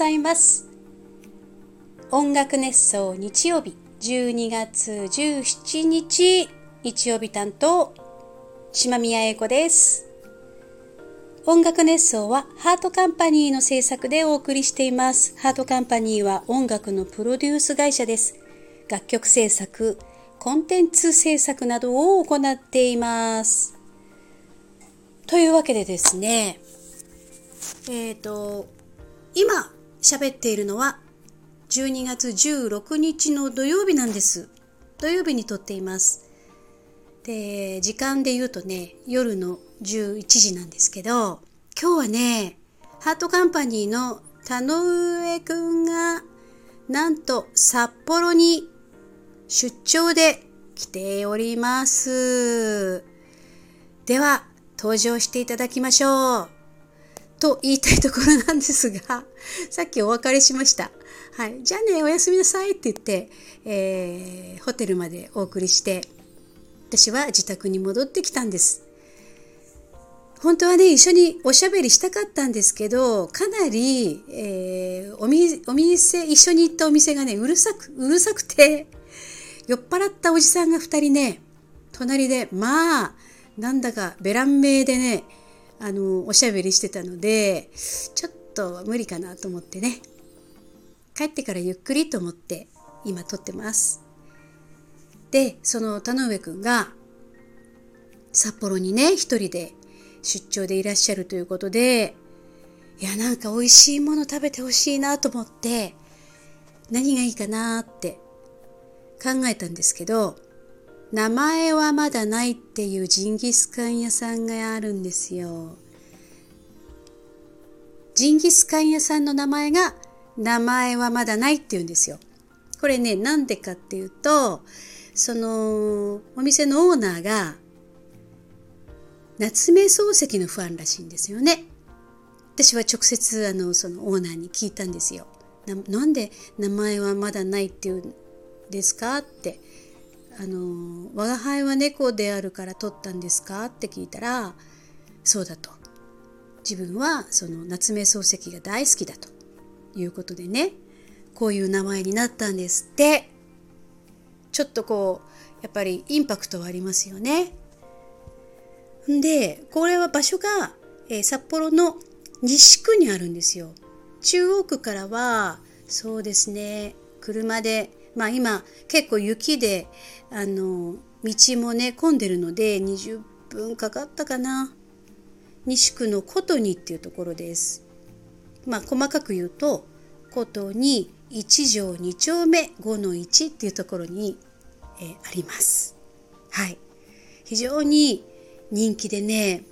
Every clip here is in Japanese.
ざいます。音楽熱奏日曜日12月17日日曜日担当島宮英子です。音楽熱奏はハートカンパニーの制作でお送りしています。ハートカンパニーは音楽のプロデュース会社です。楽曲制作コンテンツ制作などを行っています。というわけでですねえっ、ー、と今喋っているのは12月16日の土曜日なんです。土曜日に撮っています。で、時間で言うとね、夜の11時なんですけど、今日はね、ハートカンパニーの田上くんが、なんと札幌に出張で来ております。では、登場していただきましょう。と言いたいところなんですが、さっきお別れしました。はい。じゃあね、おやすみなさいって言って、えー、ホテルまでお送りして、私は自宅に戻ってきたんです。本当はね、一緒におしゃべりしたかったんですけど、かなり、えー、おみお店、一緒に行ったお店がね、うるさく、うるさくて、酔っ払ったおじさんが2人ね、隣で、まあ、なんだかベラン名でね、あのおしゃべりしてたのでちょっと無理かなと思ってね帰ってからゆっくりと思って今撮ってますでその田上くんが札幌にね一人で出張でいらっしゃるということでいやなんか美味しいもの食べてほしいなと思って何がいいかなって考えたんですけど名前はまだないっていうジンギスカン屋さんがあるんですよ。ジンギスカン屋さんの名前が名前はまだないって言うんですよ。これね、なんでかっていうと、そのお店のオーナーが夏目漱石のファンらしいんですよね。私は直接あのそのオーナーに聞いたんですよ。ななんで名前はまだないって言うんですかってあの「我が輩は猫であるから取ったんですか?」って聞いたら「そうだ」と自分はその夏目漱石が大好きだということでねこういう名前になったんですってちょっとこうやっぱりインパクトはありますよね。でこれは場所が、えー、札幌の西区にあるんですよ。中央区からはそうですね車でまあ今結構雪であの道もね混んでるので20分かかったかな西区の琴にっていうところです。まあ細かく言うと琴に1条2丁目5の1っていうところに、えー、あります。はい。非常に人気でね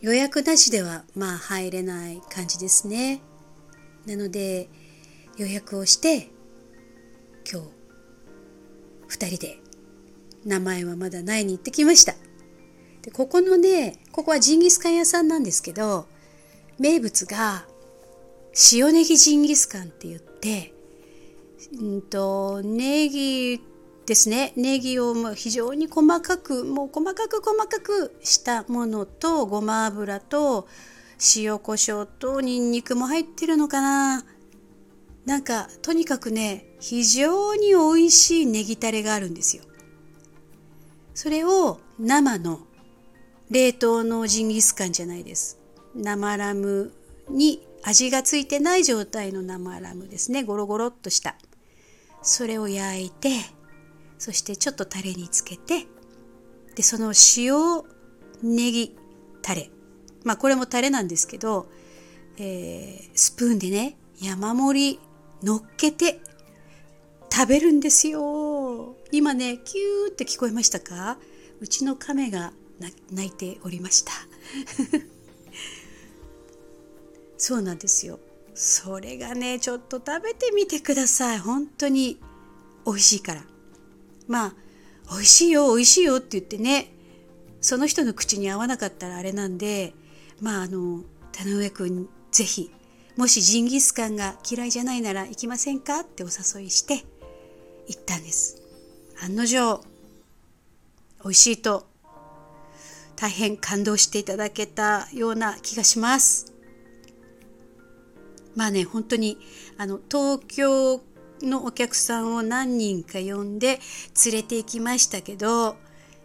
予約なしではまあ入れない感じですね。なので予約をして今日2人で名前はまだないに行ってきました。でここのねここはジンギスカン屋さんなんですけど名物が塩ネギジンギスカンって言ってうんとネギですね。ネギをもう非常に細かくもう細かく細かくしたものとごま油と塩コショウとニンニクも入ってるのかな。なんかとにかくね非常に美味しいネギタレがあるんですよ。それを生の冷凍のジンギスカンじゃないです。生ラムに味がついてない状態の生ラムですね。ゴロゴロっとした。それを焼いてそしてちょっとタレにつけてでその塩ネギタレ。まあこれもタレなんですけど、えー、スプーンでね山盛り乗っけて食べるんですよ。今ねキューって聞こえましたか？うちの亀が泣いておりました。そうなんですよ。それがねちょっと食べてみてください。本当に美味しいから。まあ美味しいよ美味しいよって言ってねその人の口に合わなかったらあれなんでまああの田上君ぜひもしジンギスカンが嫌いじゃないなら行きませんかってお誘いして行ったんです。案の定美味しいと大変感動していただけたような気がしますまあね本当にあの東京のお客さんを何人か呼んで連れて行きましたけど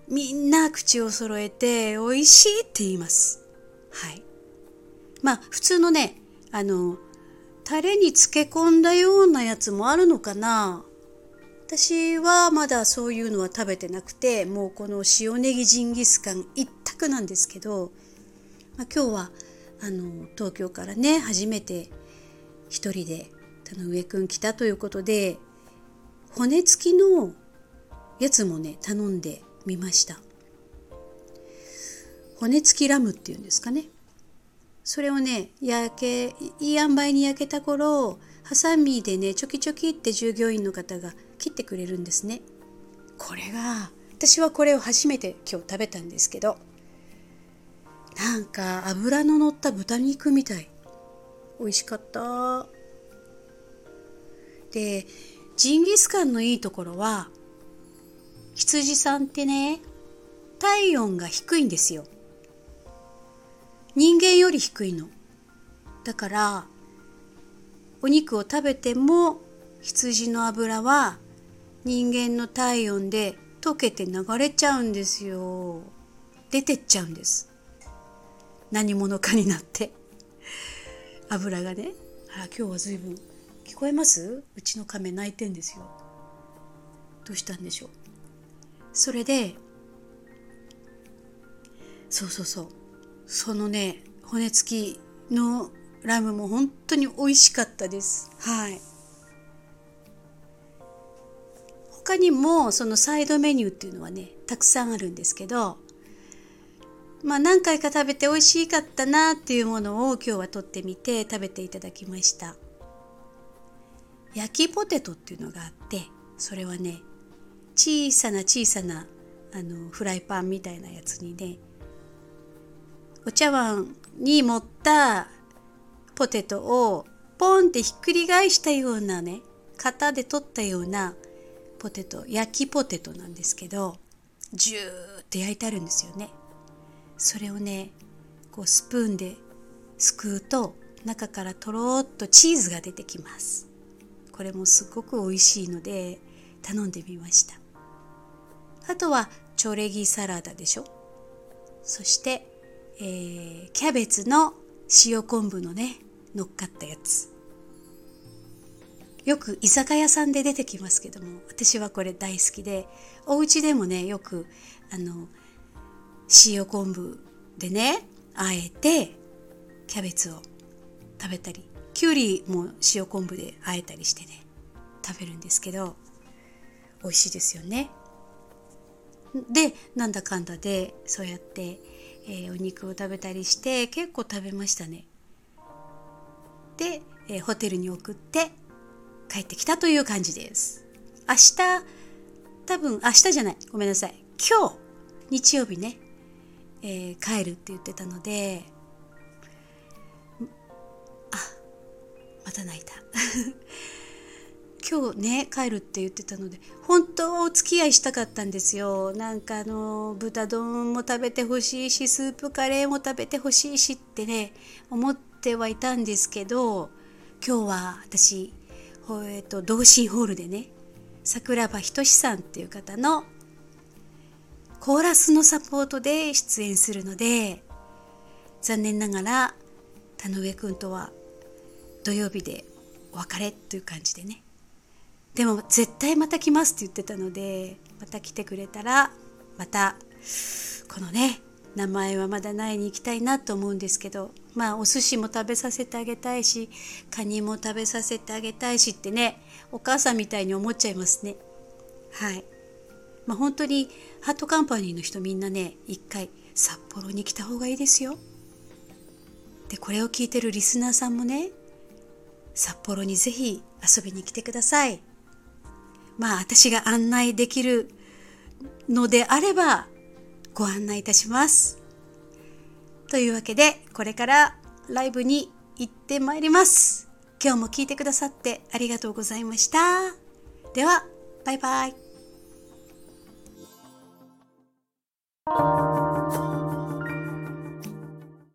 みんな口を揃えて美味しいって言います。はい。まあ普通のねあのタレに漬け込んだようなやつもあるのかな私はまだそういうのは食べてなくてもうこの塩ネギジンギスカン一択なんですけど、まあ、今日はあの東京からね初めて一人で田上くん来たということで骨付きのやつもね頼んでみました。骨付きラムっていうんですかね。それをね焼けいい塩梅に焼けた頃ハサミでねチョキチョキって従業員の方が切ってくれるんですね。これが私はこれを初めて今日食べたんですけどなんか脂の乗った豚肉みたい。美味しかった。でジンギスカンのいいところは羊さんってね体温が低いんですよ。人間より低いの。だからお肉を食べても羊の脂は人間の体温で溶けて流れちゃうんですよ。出てっちゃうんです。何者かになって。油がね。あら今日は随分。聞こえます？うちの亀泣いてんですよ。どうしたんでしょう？それでそうそうそう。そのね骨付きのラムも本当に美味しかったです。はい。他にもそのサイドメニューっていうのはねたくさんあるんですけどまあ何回か食べて美味しかったなっていうものを今日は取ってみて食べていただきました。焼きポテトっていうのがあってそれはね小さな小さなあのフライパンみたいなやつにねお茶碗に盛ったポテトをポンってひっくり返したようなね型で取ったようなポテト焼きポテトなんですけどジューって焼いてあるんですよね。それをねこうスプーンですくうと中からとろっとチーズが出てきます。これもすごく美味しいので頼んでみました。あとはチョレギサラダでしょ？そして、えー、キャベツの塩昆布のね乗っかったやつ。よく居酒屋さんで出てきますけども私はこれ大好きでお家でもねよくあの塩昆布でねあえてキャベツを食べたりきゅうりも塩昆布であえたりしてね食べるんですけど美味しいですよね。でなんだかんだでそうやって、えー、お肉を食べたりして結構食べましたね。で、えー、ホテルに送って帰ってきたという感じです。明日多分明日じゃないごめんなさい今日日曜日ね、えー、帰るって言ってたのであまた泣いた。今日ね帰るって言ってたので本当お付き合いしたかったんですよ。なんかあの豚丼も食べてほしいしスープカレーも食べてほしいしってね思ってはいたんですけど今日は私、えーと、同心ホールでね桜庭仁さんっていう方のコーラスのサポートで出演するので残念ながら田上くんとは土曜日でお別れという感じでね。でも絶対また来ますって言ってたのでまた来てくれたらまたこのね名前はまだないに行きたいなと思うんですけどまあお寿司も食べさせてあげたいしカニも食べさせてあげたいしってねお母さんみたいに思っちゃいますね。はい。まあ本当にハートカンパニーの人みんなね一回札幌に来た方がいいですよでこれを聞いてるリスナーさんもね札幌にぜひ遊びに来てくださいまあ私が案内できるのであればご案内いたします。というわけでこれからライブに行ってまいります。今日も聞いてくださってありがとうございました。では、バイバイ。you